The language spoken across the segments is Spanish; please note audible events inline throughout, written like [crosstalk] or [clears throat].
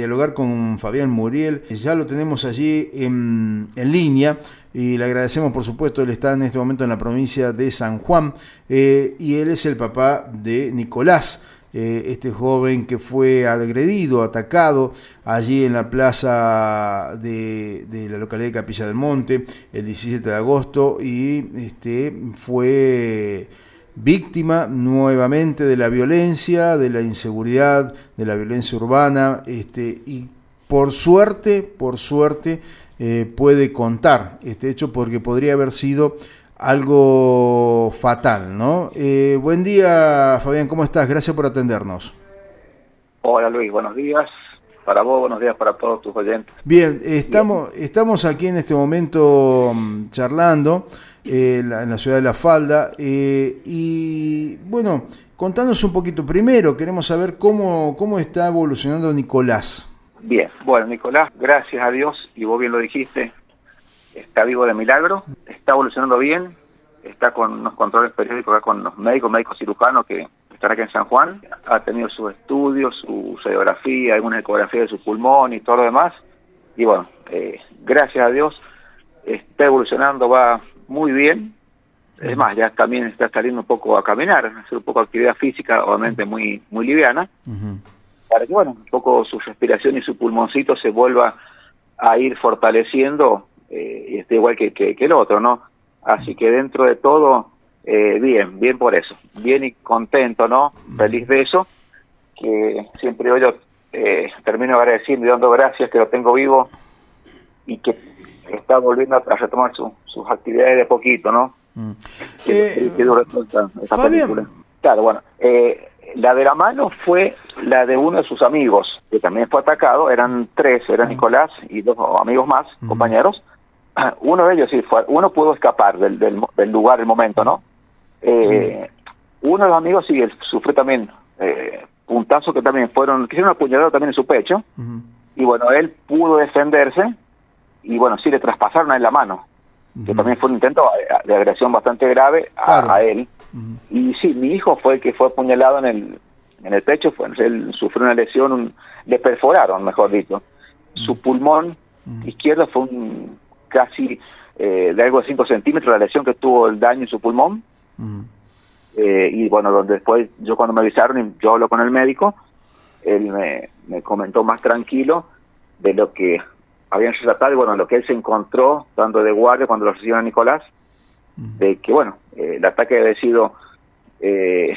Dialogar con Fabián Muriel, ya lo tenemos allí en, línea y le agradecemos por supuesto, él está en este momento en la provincia de San Juan eh, y él es el papá de Nicolás. Eh, este joven que fue agredido, atacado allí en la plaza de, de, la localidad de Capilla del Monte el 17 de agosto y este, fue víctima nuevamente de la violencia, de la inseguridad, de la violencia urbana, este, y por suerte, por suerte, eh, puede contar este hecho porque podría haber sido algo fatal, ¿no? Eh, buen día, Fabián, ¿cómo estás? Gracias por atendernos. Hola Luis, buenos días para vos, buenos días para todos tus oyentes. Bien, estamos, estamos aquí en este momento mm, charlando eh, en la ciudad de La Falda eh, y bueno, contanos un poquito. Primero, queremos saber cómo, cómo está evolucionando Nicolás. Bien, bueno, Nicolás, gracias a Dios, y vos bien lo dijiste, está vivo de milagro, está evolucionando bien, está con unos controles periódicos acá con los médicos, médicos cirujanos que están aquí en San Juan, ha tenido sus estudios, su radiografía, alguna ecografía de su pulmón y todo lo demás, y bueno, eh, gracias a Dios está evolucionando, va muy bien, es más, ya también está saliendo un poco a caminar, hacer un poco de actividad física, obviamente muy muy liviana, para que, bueno, un poco su respiración y su pulmoncito se vuelva a ir fortaleciendo eh, y esté igual que, que, el otro, ¿no? Así que dentro de todo, eh, bien, bien por eso, bien y contento, ¿no? Feliz de eso, que siempre yo eh, termino agradeciendo y dando gracias que lo tengo vivo y que está volviendo a retomar sus actividades de poquito, ¿no? Mm. Eh, Fabián. Claro, bueno, eh, la de la mano fue la de uno de sus amigos, que también fue atacado, eran tres, era Nicolás y dos amigos más, compañeros. [clears throat] Uno de ellos sí fue, uno pudo escapar del, del, lugar, del momento, ¿no? Eh, uno de los amigos sí sufrió también eh, puntazos que también fueron, que hicieron apuñalado también en su pecho, y bueno, él pudo defenderse, y bueno, sí le traspasaron a él la mano, que también fue un intento de agresión bastante grave a, él. Y sí, mi hijo fue el que fue apuñalado en el, en el pecho, fue, él sufrió una lesión, le perforaron, mejor dicho. Su pulmón izquierdo fue un casi eh, de algo de 5 centímetros la lesión que tuvo el daño en su pulmón. Eh, y bueno, donde después yo cuando me avisaron yo hablo con el médico, él me, me comentó más tranquilo de lo que habían relatado y bueno, lo que él se encontró dando de guardia cuando lo recibió a Nicolás, de que bueno, eh, el ataque había sido eh,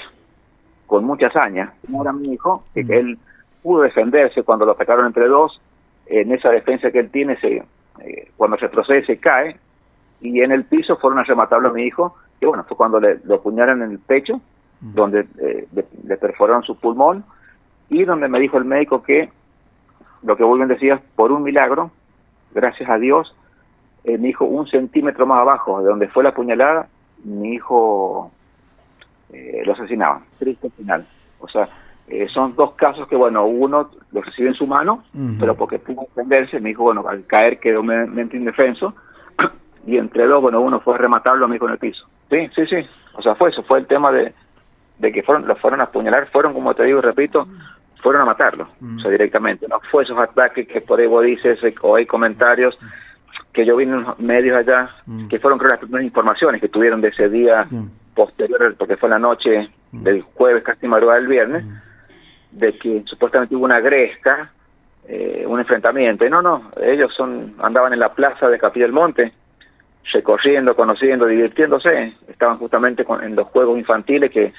con mucha hazaña. Ahora mi hijo, que, él pudo defenderse cuando lo atacaron entre dos, en esa defensa que él tiene, se, eh, cuando se procede se cae, y en el piso fueron a rematarlo a mi hijo, que bueno, fue cuando le, lo apuñaron en el pecho, donde le, perforaron su pulmón, y donde me dijo el médico que, lo que bien decías, por un milagro, gracias a Dios, eh, mi hijo un centímetro más abajo de donde fue la puñalada, mi hijo eh, lo asesinaban. Triste final. O sea, eh, son dos casos que, bueno, uno lo recibe en su mano, pero porque pudo defenderse, mi hijo, bueno, al caer quedó mente indefenso, [clears throat] y entre dos, bueno, uno fue a rematarlo a mi hijo en el piso. Sí, sí, sí. O sea, fue eso, fue el tema de, de que fueron, lo fueron a apuñalar, fueron, como te digo y repito, fueron a matarlo, o sea, directamente. No fue esos ataques que por ahí vos dices o hay comentarios que yo vi en los medios allá, que fueron creo las primeras informaciones que tuvieron de ese día posterior, porque fue la noche del jueves, casi madrugada del viernes, de que supuestamente hubo una gresca, eh, un enfrentamiento. Y no, no, ellos son andaban en la plaza de Capilla del Monte, recorriendo, conociendo, divirtiéndose. Estaban justamente con, en los juegos infantiles que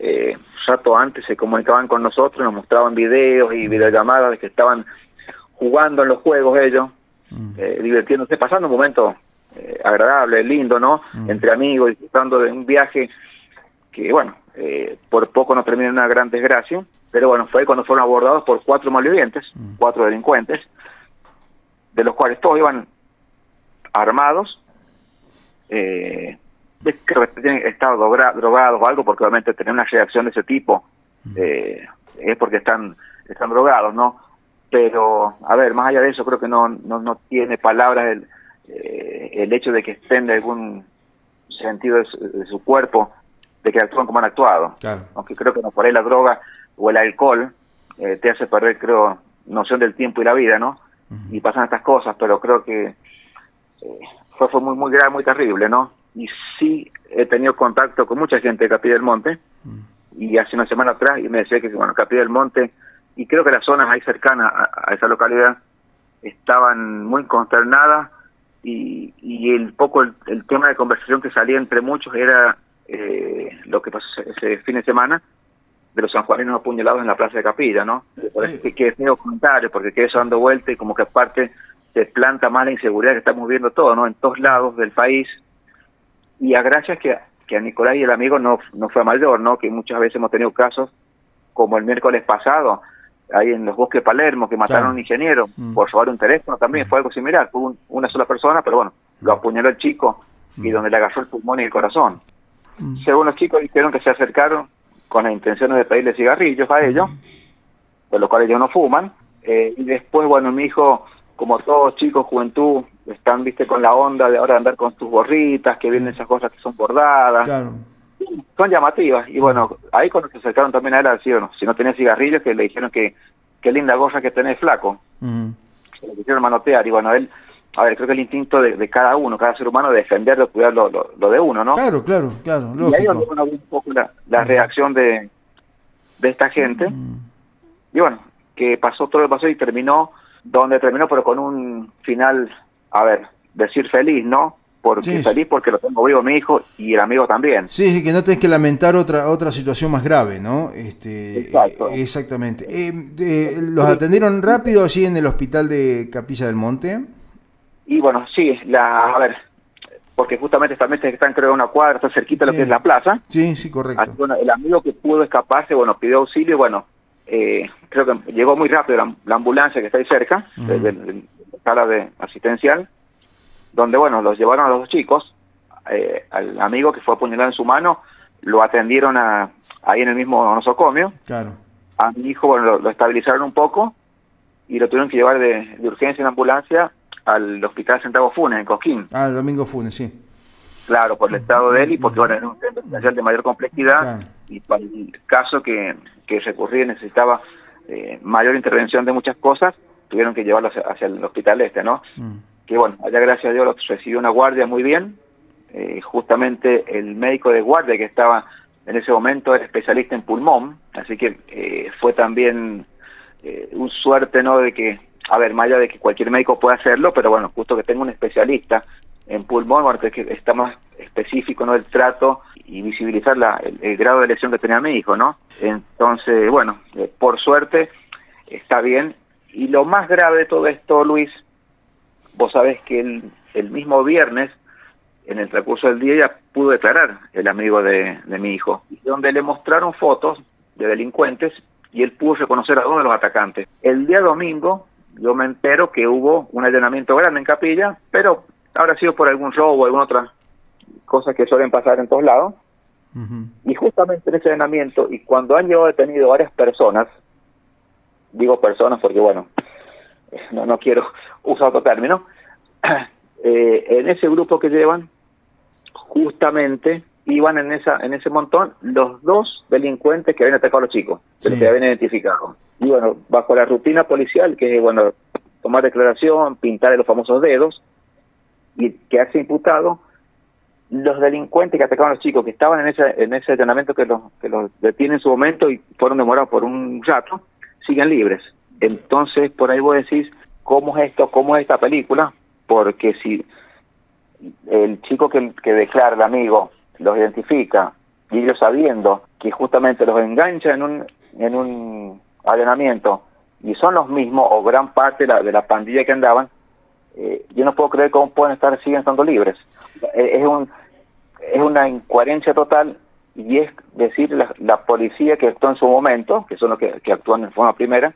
eh, rato antes se comunicaban con nosotros, nos mostraban videos y videollamadas de que estaban jugando en los juegos ellos, eh, divirtiéndose, pasando un momento eh, agradable, lindo, ¿no? Entre amigos, disfrutando de un viaje que, bueno, eh, por poco no termina en una gran desgracia, pero bueno, fue cuando fueron abordados por cuatro malvivientes, cuatro delincuentes, de los cuales todos iban armados, eh, creo que tienen estado drogados o algo, porque obviamente tener una reacción de ese tipo eh, es porque están, están drogados, ¿no? Pero, a ver, más allá de eso, creo que no, no, no tiene palabras el, eh, el hecho de que estén de algún sentido de su, cuerpo, de que actúan como han actuado. Aunque creo que no por ahí la droga o el alcohol eh, te hace perder, creo, noción del tiempo y la vida, ¿no? Y pasan estas cosas, pero creo que eh, fue, fue muy, muy grave, muy terrible, ¿no? Y sí he tenido contacto con mucha gente de Capilla del Monte, y hace una semana atrás, y me decía que, bueno, Capilla del Monte, y creo que las zonas ahí cercanas a, esa localidad estaban muy consternadas, y, y el poco el, tema de conversación que salía entre muchos era eh, lo que pasó ese fin de semana, de los sanjuaninos apuñalados en la plaza de Capilla, ¿no? Por eso que, que es medio comentario, porque queda eso dando vuelta y como que aparte se planta más la inseguridad que estamos viendo todo, ¿no? En todos lados del país. Y a gracias que, que a Nicolás y el amigo no, no fue mayor, ¿no? Que muchas veces hemos tenido casos como el miércoles pasado, ahí en los bosques de Palermo, que mataron a un ingeniero mm. por robar un teléfono también, fue algo similar, fue una sola persona, pero bueno, lo apuñaló el chico y mm. donde le agarró el pulmón y el corazón. Mm. Según los chicos dijeron que se acercaron con las intenciones de pedirle cigarrillos a ellos, de los cuales ellos no fuman, eh, y después, bueno, mi hijo, como todos chicos, juventud, están, viste, con la onda de ahora andar con tus gorritas, que vienen esas cosas que son bordadas. Son llamativas. Y bueno, ahí cuando se acercaron también a él, bueno, si no tenía cigarrillos, que le dijeron que qué linda gorra que tenés, flaco. Se lo quisieron manotear. Y bueno, él a ver, creo que el instinto de, cada uno, cada ser humano, de defender, cuidar lo, lo, de uno, ¿no? Claro, claro, claro. Lógico. Y ahí donde uno un poco la, la reacción de, de esta gente. Y bueno, que pasó todo lo que pasó y terminó donde terminó, pero con un final, a ver, decir feliz, ¿no? Porque feliz porque lo tengo vivo mi hijo y el amigo también. Sí, sí, que no tenés que lamentar otra otra situación más grave, ¿no? Este, Exacto. exactamente. Eh, ¿Los atendieron rápido allí en el hospital de Capilla del Monte? Y bueno, sí, la, a ver, porque justamente esta mesa están creo en una cuadra, está cerquita de lo que es la plaza. Sí, sí, correcto. bueno, el amigo que pudo escaparse, bueno, pidió auxilio, bueno, eh, creo que llegó muy rápido la, ambulancia que está ahí cerca, sala de asistencial, donde, bueno, los llevaron a los dos chicos, eh, al amigo que fue apuñalado en su mano, lo atendieron a, ahí en el mismo nosocomio. Claro. A mi hijo, bueno, lo, estabilizaron un poco y lo tuvieron que llevar de, de urgencia en ambulancia al Hospital Centavo Funes, en Cosquín. Ah, el Domingo Funes, sí. Claro, por el estado de él y porque bueno, era un centro de mayor complejidad y para el caso que, que recurría necesitaba eh, mayor intervención de muchas cosas, tuvieron que llevarlo hacia, el hospital este, ¿no? Mm. Que bueno, allá gracias a Dios recibió una guardia muy bien, eh, justamente el médico de guardia que estaba en ese momento era especialista en pulmón, así que eh, fue también un suerte, ¿no? De que a ver, más allá de que cualquier médico pueda hacerlo, pero bueno, justo que tenga un especialista en pulmón, bueno, que está más específico no el trato y visibilizar la, el, grado de lesión que tenía mi hijo, ¿no? Entonces, bueno, eh, por suerte está bien. Y lo más grave de todo esto, Luis, vos sabés que el, el mismo viernes, en el transcurso del día, ya pudo declarar el amigo de, de mi hijo, donde le mostraron fotos de delincuentes y él pudo reconocer a dos de los atacantes. El día domingo yo me entero que hubo un allanamiento grande en Capilla, pero habrá sido por algún robo o alguna otra cosa que suelen pasar en todos lados. Y justamente en ese allanamiento, y cuando han llevado detenido varias personas, digo personas porque, bueno, no, no quiero usar otro término, [clears throat] eh, en ese grupo que llevan, justamente iban en esa en ese montón los dos delincuentes que habían atacado a los chicos, que habían identificado. Y bueno, bajo la rutina policial, que es, bueno, tomar declaración, pintar los famosos dedos, y que hace imputado, los delincuentes que atacaban a los chicos que estaban en ese en ese entrenamiento que los que los detienen en su momento y fueron demorados por un rato, siguen libres. Entonces, por ahí vos decís, ¿cómo es esto? ¿Cómo es esta película? Porque si el chico que, que declara el amigo los identifica y ellos sabiendo que justamente los engancha en un, en un allanamiento y son los mismos o gran parte de la, de la pandilla que andaban, eh, yo no puedo creer cómo pueden estar siguen estando libres. Eh, es un es una incoherencia total y es decir la, la policía que actuó en su momento, que son los que, que actúan en forma primera,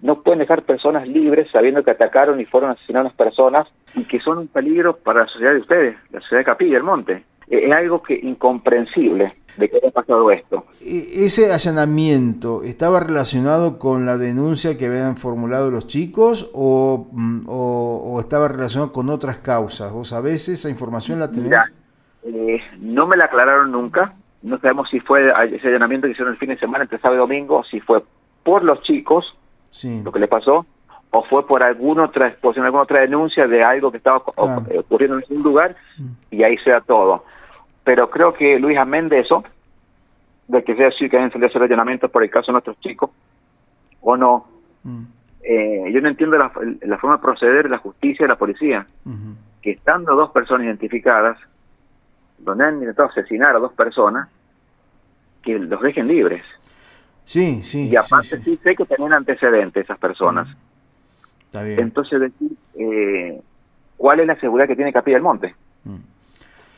no pueden dejar personas libres sabiendo que atacaron y fueron asesinadas personas y que son un peligro para la sociedad de ustedes, la sociedad de Capilla del Monte es algo que incomprensible de que haya pasado esto. E, ¿Ese allanamiento estaba relacionado con la denuncia que habían formulado los chicos o, mm, o, estaba relacionado con otras causas? ¿Vos sabés esa información la tenés? Eh, no me la aclararon nunca. No sabemos si fue ese allanamiento que hicieron el fin de semana entre sábado y domingo, si fue por los chicos lo que le pasó, o fue por alguna otra exposición, alguna otra denuncia de algo que estaba ocurriendo en algún lugar mm. y ahí sea todo. Pero creo que Luis, amén de eso, de que sea así que hayan salido a hacer rellenamientos por el caso de nuestros chicos, o no, mm. eh, yo no entiendo la, forma de proceder de la justicia y la policía, que estando dos personas identificadas, donde han intentado asesinar a dos personas, que los dejen libres. Sí, sí. Y aparte sí, sé que tenían antecedentes esas personas. Está bien. Entonces, decir, eh, ¿cuál es la seguridad que tiene Capilla del Monte? Mm.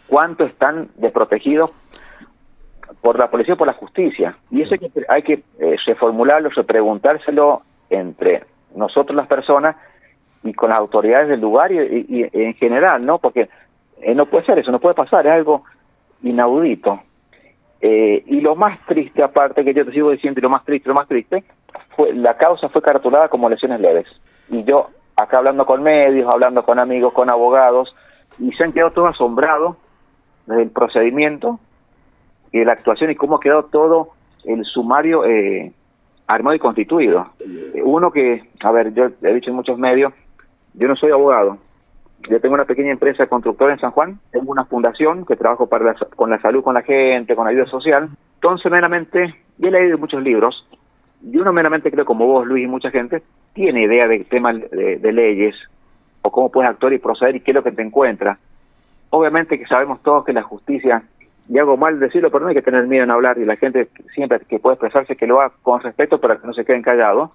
¿Cuánto están desprotegidos por la policía o por la justicia? Y eso hay que, hay que eh, reformularlo, repreguntárselo entre nosotros las personas y con las autoridades del lugar y, en general, ¿no? Porque eh, no puede ser eso, no puede pasar, es algo inaudito. Eh, y lo más triste, aparte que yo te sigo diciendo, y lo más triste, lo más triste, fue la causa fue cartulada como lesiones leves. Y yo, acá hablando con medios, hablando con amigos, con abogados, y se han quedado todos asombrados del procedimiento y de la actuación y cómo ha quedado todo el sumario eh, armado y constituido. Uno que, a ver, yo he dicho en muchos medios, yo no soy abogado, yo tengo una pequeña empresa constructora en San Juan, tengo una fundación que trabajo para con la salud con la gente, con la ayuda social. Entonces, meramente, yo he leído muchos libros, y uno meramente creo, como vos, Luis, y mucha gente, tiene idea del tema de, leyes, o cómo puedes actuar y proceder y qué es lo que te encuentras. Obviamente que sabemos todos que la justicia, y hago mal decirlo, pero no hay que tener miedo en hablar, y la gente siempre que puede expresarse que lo haga con respeto para que no se queden callados.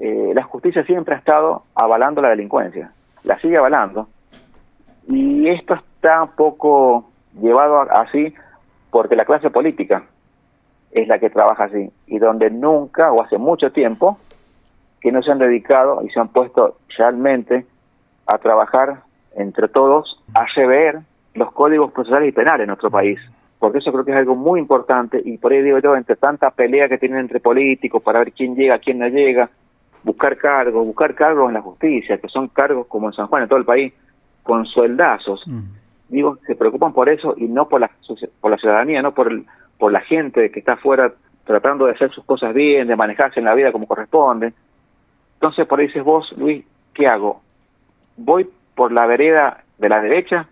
Eh, la justicia siempre ha estado avalando la delincuencia la sigue avalando. Y esto está un poco llevado así porque la clase política es la que trabaja así y donde nunca o hace mucho tiempo que no se han dedicado y se han puesto realmente a trabajar entre todos a rever los códigos procesales y penales en nuestro país. Porque eso creo que es algo muy importante y por ahí digo yo, entre tanta pelea que tienen entre políticos para ver quién llega, quién no llega, buscar cargos, buscar cargos en la justicia, que son cargos como en San Juan, en todo el país, con sueldazos. Mm. Digo, se preocupan por eso y no por la, por la ciudadanía, no por, el, por la gente que está afuera tratando de hacer sus cosas bien, de manejarse en la vida como corresponde. Entonces, por ahí dices vos, Luis, ¿qué hago? ¿Voy por la vereda de la derecha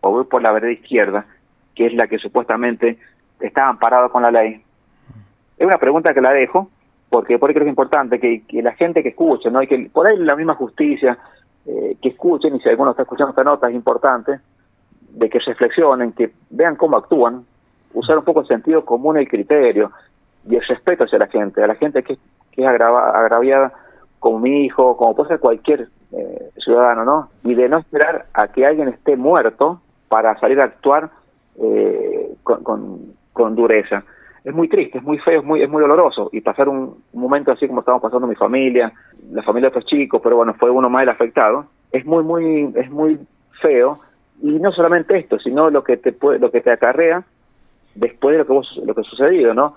o voy por la vereda izquierda, que es la que supuestamente está amparada con la ley? Es una pregunta que la dejo, porque por ahí creo que es importante que, la gente que escuche, ¿no? Y que por ahí la misma justicia, eh, que escuchen, y si alguno está escuchando esta nota es importante, de que reflexionen, que vean cómo actúan, usar un poco el sentido común el criterio, y el respeto hacia la gente, a la gente que, es agraviada como mi hijo, como puede ser cualquier eh, ciudadano, ¿no? Y de no esperar a que alguien esté muerto para salir a actuar eh, con dureza es muy triste, es muy feo, es muy, es muy doloroso. Y pasar un, momento así como estamos pasando mi familia, la familia de otros chicos, pero bueno, fue uno más el afectado, es muy, muy, es muy feo. Y no solamente esto, sino lo que te puede, lo que te acarrea después de lo que vos, lo que ha sucedido, ¿no?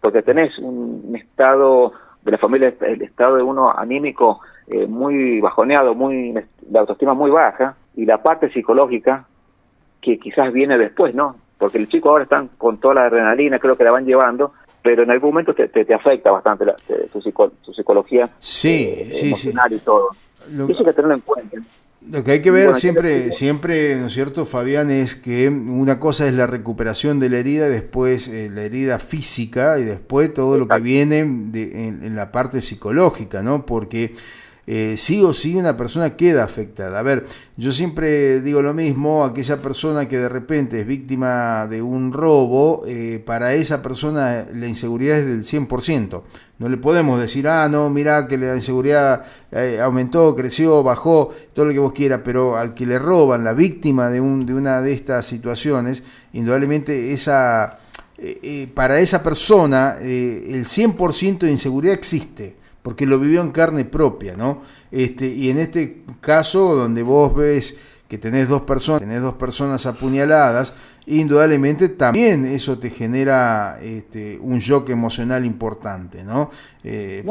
Porque tenés un estado de la familia, el estado de uno anímico eh, muy bajoneado, muy la autoestima muy baja, y la parte psicológica que quizás viene después, ¿no? Porque el chico ahora están con toda la adrenalina, creo que la van llevando, pero en algún momento te, te, afecta bastante la, su, psicología sí, eh, sí, emocional y todo. Lo, Eso hay que tenerlo en cuenta. Lo que hay que ver siempre, siempre, ¿no es cierto, Fabián? Es que una cosa es la recuperación de la herida, después eh, la herida física y después todo lo que viene de, en, en, la parte psicológica, ¿no? Porque eh, sí o sí una persona queda afectada. A ver, yo siempre digo lo mismo, aquella persona que de repente es víctima de un robo, eh, para esa persona la inseguridad es del 100%. No le podemos decir, ah, no, mira que la inseguridad eh, aumentó, creció, bajó, todo lo que vos quieras, pero al que le roban, la víctima de, un, de una de estas situaciones, indudablemente esa... para esa persona el 100% de inseguridad existe porque lo vivió en carne propia, ¿no? Este, y en este caso, donde vos ves que tenés dos personas, tenés dos personas apuñaladas, indudablemente también eso te genera este, un shock emocional importante, ¿no? Eh,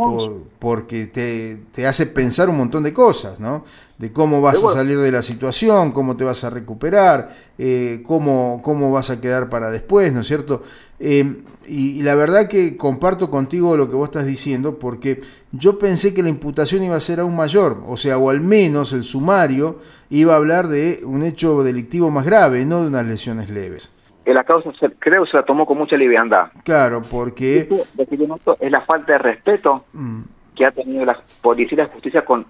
porque te, te, hace pensar un montón de cosas, ¿no? De cómo vas a salir de la situación, cómo te vas a recuperar, eh, cómo, cómo vas a quedar para después, ¿no es cierto? Eh, y, la verdad que comparto contigo lo que vos estás diciendo, porque yo pensé que la imputación iba a ser aún mayor, o sea, o al menos el sumario iba a hablar de un hecho delictivo más grave, no de unas lesiones leves. La causa creo se la tomó con mucha liviandad. Claro, porque... es la falta de respeto mm. que ha tenido la policía y la justicia con,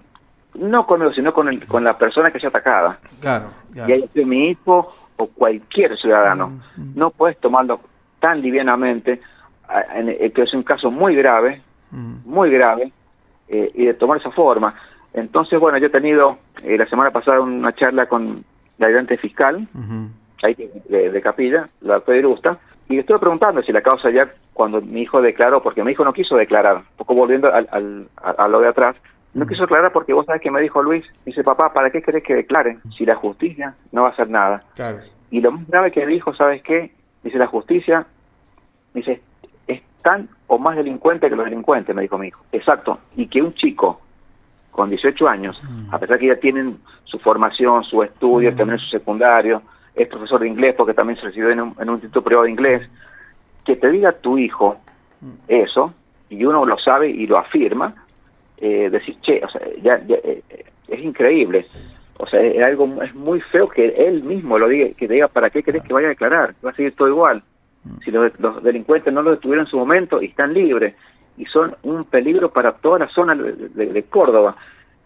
no conmigo, sino con, el, con la persona que sea atacada. Claro, Y ahí mi hijo o cualquier ciudadano. Mm, mm. No puedes tomarlo tan livianamente, en, que es un caso muy grave, mm. muy grave, eh, y de tomar esa forma. Entonces, bueno, yo he tenido eh, la semana pasada una charla con la ayudante fiscal, ahí de, Capilla, la doctora Irusta, y estuve preguntando si la causa ya, cuando mi hijo declaró, porque mi hijo no quiso declarar, un poco volviendo al, al, a, lo de atrás, no quiso declarar porque vos sabés que me dijo Luis, dice, papá, ¿para qué querés que declare si la justicia no va a hacer nada? Y lo más grave que dijo, ¿sabes qué? Dice, la justicia dice, tan o más delincuente que los delincuentes, me dijo mi hijo. Exacto. Y que un chico con 18 años, mm. a pesar que ya tienen su formación, su estudio, mm. también su secundario, es profesor de inglés porque también se recibió en un, instituto privado de inglés, que te diga tu hijo mm. eso, y uno lo sabe y lo afirma, eh, decir, che, o sea, ya, eh, es increíble. O sea, es algo es muy feo que él mismo lo diga, que diga, ¿para qué querés que vaya a declarar? Va a seguir todo igual si los, delincuentes no lo detuvieron en su momento y están libres y son un peligro para toda la zona de, Córdoba.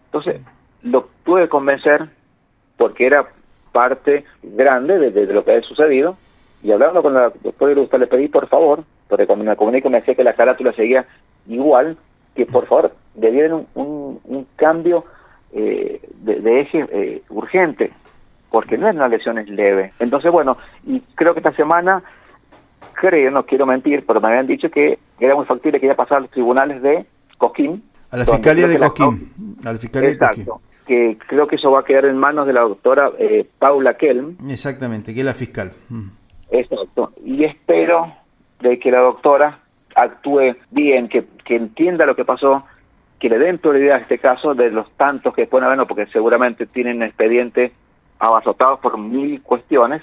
Entonces, lo pude convencer porque era parte grande de, lo que había sucedido y hablando con la doctora le pedí por favor, porque cuando me comunico me decía que la carátula seguía igual, que por favor debieran un, un, cambio eh, de, eje eh, urgente, porque no es una lesión es leve. Entonces, bueno, y creo que esta semana creo, no quiero mentir, pero me habían dicho que era muy factible que iba a pasar a los tribunales de Cosquín. A la Fiscalía de Cosquín. A la Fiscalía Exacto, Que creo que eso va a quedar en manos de la doctora eh, Paula Kelm. Exactamente, que es la fiscal. Mm. Exacto. Y espero de que la doctora actúe bien, que, que entienda lo que pasó, que le den prioridad a este caso de los tantos que pueden haber, porque seguramente tienen expediente abazotados por mil cuestiones,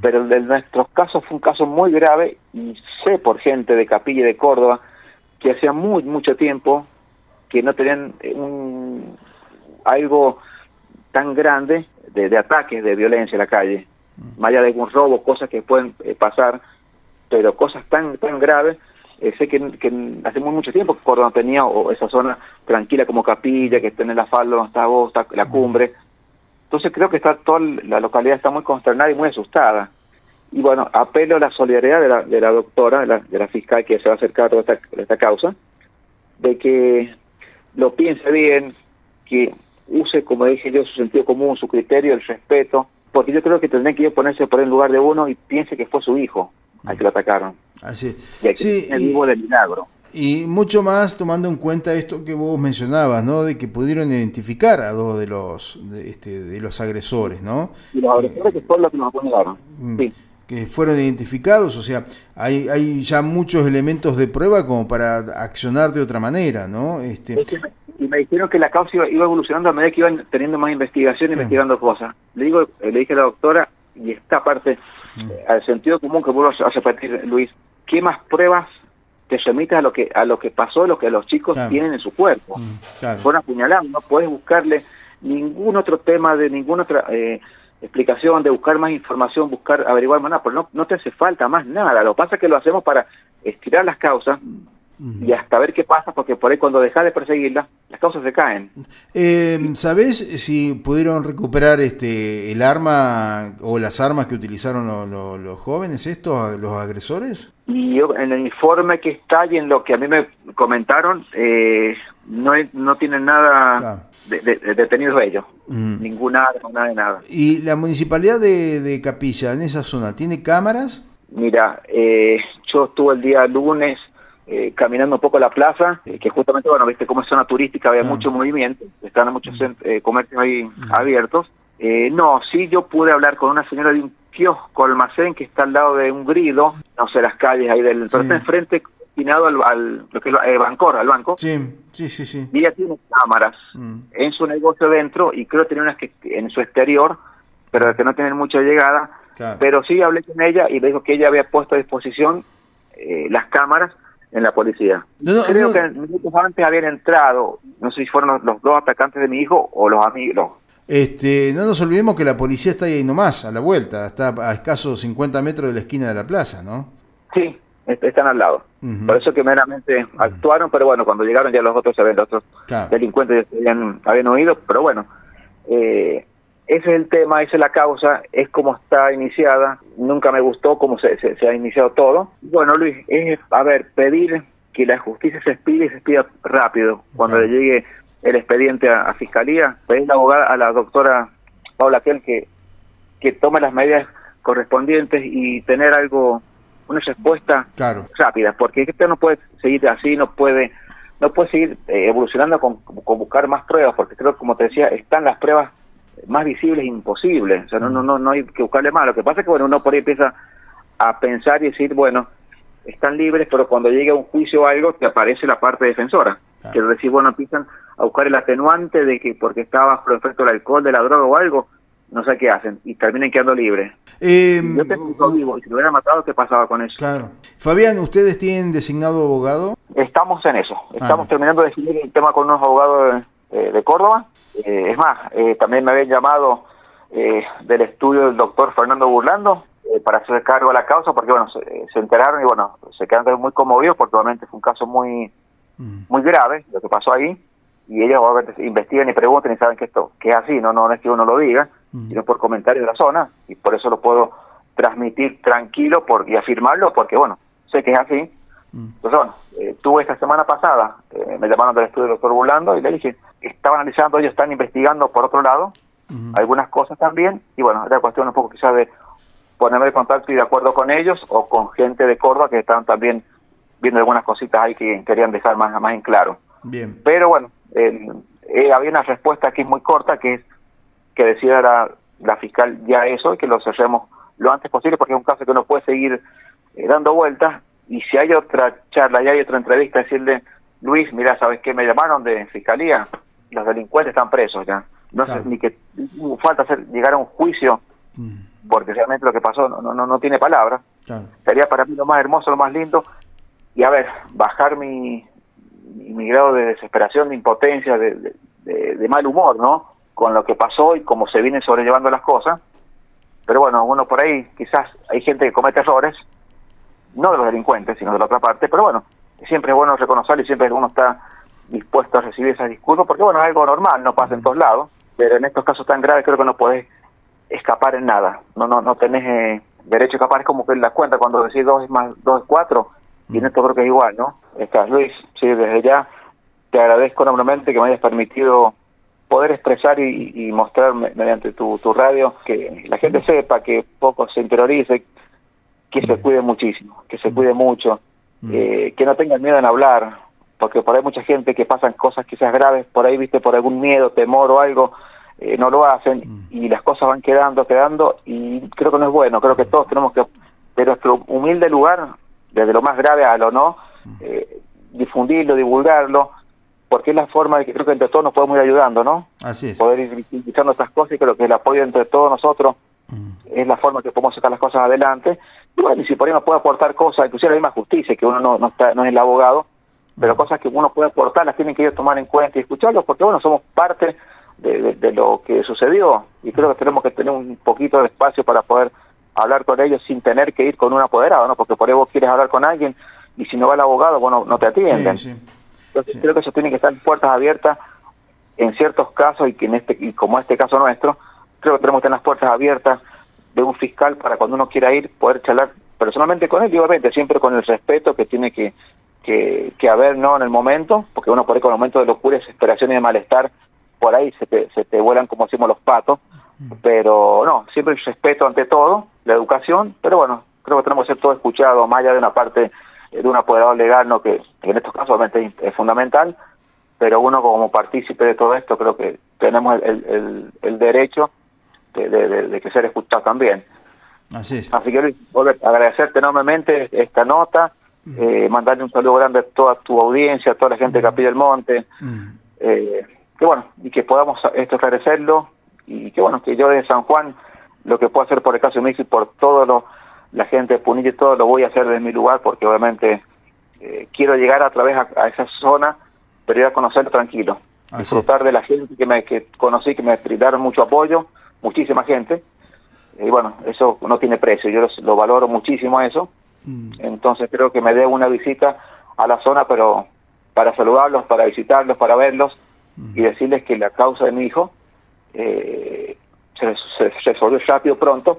pero de nuestros casos fue un caso muy grave y sé por gente de Capilla y de Córdoba que hacía muy mucho tiempo que no tenían eh, un, algo tan grande de, ataques, de violencia en la calle, más allá de algún robo, cosas que pueden eh, pasar, pero cosas tan tan graves. Eh, sé que, hace muy mucho tiempo que Córdoba tenía o esa zona tranquila como Capilla, que tiene el asfalto, está Agosta, la cumbre, entonces creo que está toda la localidad está muy consternada y muy asustada. Y bueno, apelo a la solidaridad de la, de la doctora, de la, de la fiscal que se va a acercar a toda esta, esta causa, de que lo piense bien, que use, como dije yo, su sentido común, su criterio, el respeto, porque yo creo que tendría que ponerse por el lugar de uno y piense que fue su hijo al que lo atacaron. Así y sí, el vivo del milagro. Y mucho más tomando en cuenta esto que vos mencionabas, ¿no? De que pudieron identificar a dos de los de, este, de los agresores, ¿no? Y los agresores que son los que nos apuñalaron. Mm, sí. Que fueron identificados, o sea, hay, hay ya muchos elementos de prueba como para accionar de otra manera, ¿no? Este... Y me dijeron que la causa iba, evolucionando a medida que iban teniendo más investigación investigando cosas. Le digo, le dije a la doctora, y esta parte, mm. al sentido común que vuelvo a repetir, Luis, ¿qué más pruebas te remites a lo que a lo que pasó, lo que los chicos tienen en su cuerpo. Mm, claro. Fueron apuñalados, no puedes buscarle ningún otro tema de ninguna otra eh, explicación, de buscar más información, buscar averiguar más nada, pero no, no te hace falta más nada. Lo que pasa es que lo hacemos para estirar las causas y hasta ver qué pasa, porque por ahí cuando dejas de perseguirla, las causas se caen. Eh, ¿Sabés si pudieron recuperar este el arma o las armas que utilizaron los jóvenes estos, los agresores? Yo, en el informe que está y en lo que a mí me comentaron, eh, no, no tienen nada de, detenidos ellos. Mm. Ninguna arma, nada de nada. ¿Y la municipalidad de, de Capilla, en esa zona, tiene cámaras? Mira, eh, yo estuve el día lunes eh, caminando un poco la plaza, eh, que justamente, bueno, viste cómo es zona turística, había ah. mucho movimiento, estaban muchos mm. eh, comercios ahí mm. abiertos, Eh, no, sí yo pude hablar con una señora de un kiosco almacén que está al lado de un grido, no sé, las calles ahí del... Pero está enfrente destinado al, al lo que es eh, Bancor, al banco. Sí, sí, sí, sí. Y ella tiene cámaras mm. en su negocio dentro y creo que tiene unas que en su exterior, pero que no tienen mucha llegada. Pero sí hablé con ella y le dijo que ella había puesto a disposición eh, las cámaras en la policía. Creo que minutos antes habían entrado, no sé si fueron los, dos atacantes de mi hijo o los amigos. Este, no nos olvidemos que la policía está ahí nomás, a la vuelta, está a escasos 50 metros de la esquina de la plaza, ¿no? Sí, están al lado. Por eso que meramente actuaron, pero bueno, cuando llegaron ya los otros, los otros delincuentes ya habían, habían huido, pero bueno, eh, ese es el tema, esa es la causa, es como está iniciada, nunca me gustó cómo se, se, ha iniciado todo. Bueno, Luis, es, a ver, pedir que la justicia se expida y se expida rápido. Cuando le llegue el expediente a, Fiscalía, pedir la abogada, a la doctora Paula Kell que, que tome las medidas correspondientes y tener algo, una respuesta rápida, porque esto no puede seguir así, no puede no puede seguir eh, evolucionando con, con buscar más pruebas, porque creo que, como te decía, están las pruebas más visible es imposible. O sea, no, no, no, no hay que buscarle más. Lo que pasa es que, bueno, uno por ahí empieza a pensar y decir, bueno, están libres, pero cuando llegue a un juicio o algo, te aparece la parte defensora. Quiero decir, bueno, empiezan a buscar el atenuante de que porque estaba bajo el efecto del alcohol, de la droga o algo, no sé qué hacen y terminan quedando libres. Eh, Yo tengo vivo y si lo hubieran matado, ¿qué pasaba con eso? Claro. Fabián, ¿ustedes tienen designado abogado? Estamos en eso. Estamos terminando de definir el tema con unos abogados de, de Córdoba eh, es más, eh, también me habían llamado eh, del estudio del doctor Fernando Burlando para hacer cargo de la causa, porque bueno, se, enteraron y bueno, se quedaron muy conmovidos porque obviamente fue un caso muy. Muy grave lo que pasó ahí y ellos obviamente investigan y preguntan y saben que esto que es así, no, no es que uno lo diga, mm. sino por comentarios de la zona y por eso lo puedo transmitir tranquilo por, y afirmarlo porque bueno, sé que es así. Mm. Entonces bueno, tuve esta semana pasada, me llamaron del estudio del doctor Burlando y le dije, estaba analizando, ellos están investigando por otro lado algunas cosas también, y bueno, era cuestión un poco quizás de ponerme de contacto y de acuerdo con ellos o con gente de Córdoba que estaban también viendo algunas cositas ahí que querían dejar más, más en claro. Bien. Pero bueno, eh, había una respuesta aquí muy corta que es que decía la, la fiscal ya eso y que lo cerremos lo antes posible porque es un caso que no puede seguir eh, dando vueltas y si hay otra charla y hay otra entrevista decirle Luis, mira, ¿sabes qué? Me llamaron de fiscalía, los delincuentes están presos ya. No sé ni que falta hacer llegar a un juicio, mm. porque realmente lo que pasó no no no tiene palabras. Sería para mí lo más hermoso, lo más lindo. Y a ver, bajar mi, mi, grado de desesperación, de impotencia, de, mal humor, ¿no? Con lo que pasó y cómo se vienen sobrellevando las cosas. Pero bueno, uno por ahí, quizás hay gente que comete errores, no de los delincuentes, sino de la otra parte, pero bueno, siempre es bueno reconocer y siempre uno está dispuesto a recibir esas disculpas, porque bueno, es algo normal, no pasa en todos lados, pero en estos casos tan graves creo que no podés escapar en nada, no no no tenés eh, derecho a escapar, es como que en la cuenta cuando decís dos es más dos es cuatro, y en esto creo que es igual, ¿no? Estás Luis, sí, desde ya te agradezco enormemente que me hayas permitido poder expresar y, mostrar mediante tu, tu radio que la gente sepa, que poco se interiorice, que se cuide muchísimo, que se cuide mucho, eh, que no tengan miedo en hablar, porque por ahí mucha gente que pasan cosas quizás graves, por ahí, viste, por algún miedo, temor o algo, eh, no lo hacen y las cosas van quedando, quedando y creo que no es bueno, creo que todos tenemos que, de nuestro humilde lugar, desde lo más grave a lo no, mm. eh, difundirlo, divulgarlo, porque es la forma de que creo que entre todos nos podemos ir ayudando, ¿no? Así es. Poder ir visibilizando estas cosas y creo que el apoyo entre todos nosotros es la forma que podemos sacar las cosas adelante. Y bueno, y si por ahí nos puede aportar cosas, inclusive la misma justicia, que uno no, no, está, no es el abogado, pero cosas que uno puede aportar las tienen que ellos tomar en cuenta y escucharlos porque bueno somos parte de, lo que sucedió y creo que tenemos que tener un poquito de espacio para poder hablar con ellos sin tener que ir con un apoderado no porque por ahí vos quieres hablar con alguien y si no va el abogado bueno no te atienden. Entonces creo que eso tiene que estar puertas abiertas en ciertos casos y que en este y como este caso nuestro creo que tenemos que tener las puertas abiertas de un fiscal para cuando uno quiera ir poder charlar personalmente con él y obviamente siempre con el respeto que tiene que que, que haber no en el momento, porque uno por ahí con el momento de locura, desesperación y de malestar, por ahí se te, se te vuelan como decimos los patos, pero no, siempre el respeto ante todo, la educación, pero bueno, creo que tenemos que ser todo escuchado, más allá de una parte de un apoderado legal, no que, en estos casos obviamente es, fundamental, pero uno como partícipe de todo esto creo que tenemos el, el, el derecho de, que ser escuchado también. Así es. Así que agradecerte enormemente esta nota, eh, mandarle un saludo grande a toda tu audiencia, a toda la gente de Capilla del Monte, eh, que bueno, y que podamos esto esclarecerlo, y que bueno, que yo de San Juan, lo que puedo hacer por el caso de y por todo lo, la gente de Punilla y todo, lo voy a hacer desde mi lugar, porque obviamente eh, quiero llegar a través a, esa zona, pero ir a conocerlo tranquilo, disfrutar de la gente que me que conocí, que me brindaron mucho apoyo, muchísima gente, y bueno, eso no tiene precio, yo lo, valoro muchísimo eso, mm. entonces creo que me dé una visita a la zona, pero para saludarlos, para visitarlos, para verlos y mm. decirles que la causa de mi hijo eh, se, resolvió rápido, pronto,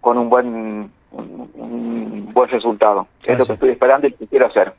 con un buen un, buen resultado. Es lo que estoy esperando y que quiero hacer.